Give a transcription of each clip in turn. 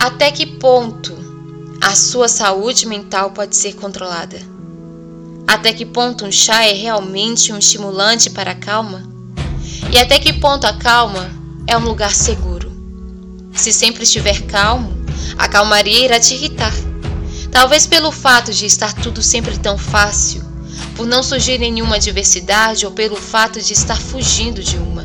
Até que ponto a sua saúde mental pode ser controlada? Até que ponto um chá é realmente um estimulante para a calma? E até que ponto a calma é um lugar seguro? Se sempre estiver calmo, a calmaria irá te irritar. Talvez pelo fato de estar tudo sempre tão fácil, por não surgir nenhuma adversidade ou pelo fato de estar fugindo de uma.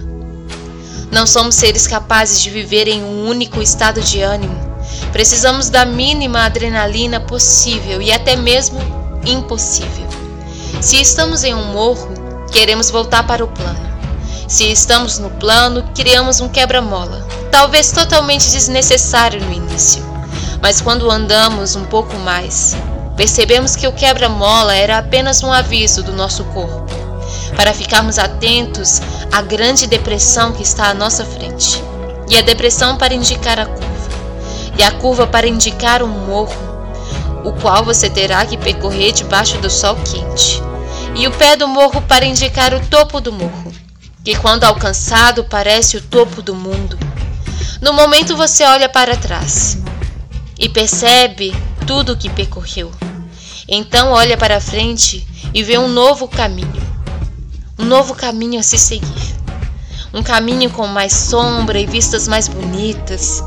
Não somos seres capazes de viver em um único estado de ânimo. Precisamos da mínima adrenalina possível e até mesmo impossível. Se estamos em um morro, queremos voltar para o plano. Se estamos no plano, criamos um quebra-mola, talvez totalmente desnecessário no início. Mas quando andamos um pouco mais, percebemos que o quebra-mola era apenas um aviso do nosso corpo, para ficarmos atentos à grande depressão que está à nossa frente, e a depressão para indicar a curva, e a curva para indicar um morro, o qual você terá que percorrer debaixo do sol quente, e o pé do morro para indicar o topo do morro, que quando alcançado parece o topo do mundo. No momento você olha para trás e percebe tudo o que percorreu. Então olha para frente e vê um novo caminho. Um novo caminho a se seguir. Um caminho com mais sombra e vistas mais bonitas.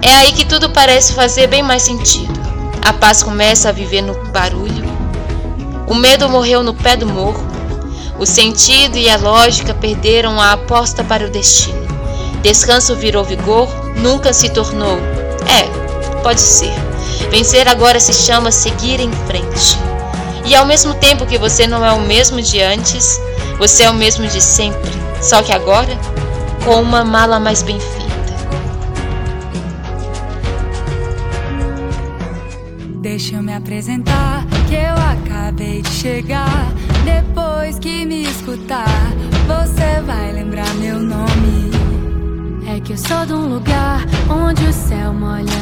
É aí que tudo parece fazer bem mais sentido. A paz começa a viver no barulho. O medo morreu no pé do morro. O sentido e a lógica perderam a aposta para o destino. Descanso virou vigor, nunca se tornou. É, pode ser. Vencer agora se chama seguir em frente. E ao mesmo tempo que você não é o mesmo de antes, você é o mesmo de sempre, só que agora com uma mala mais bem feita. Deixa eu me apresentar, que eu acabei de chegar. Depois que me escutar, você vai lembrar meu nome. É que eu sou de um lugar onde o céu molha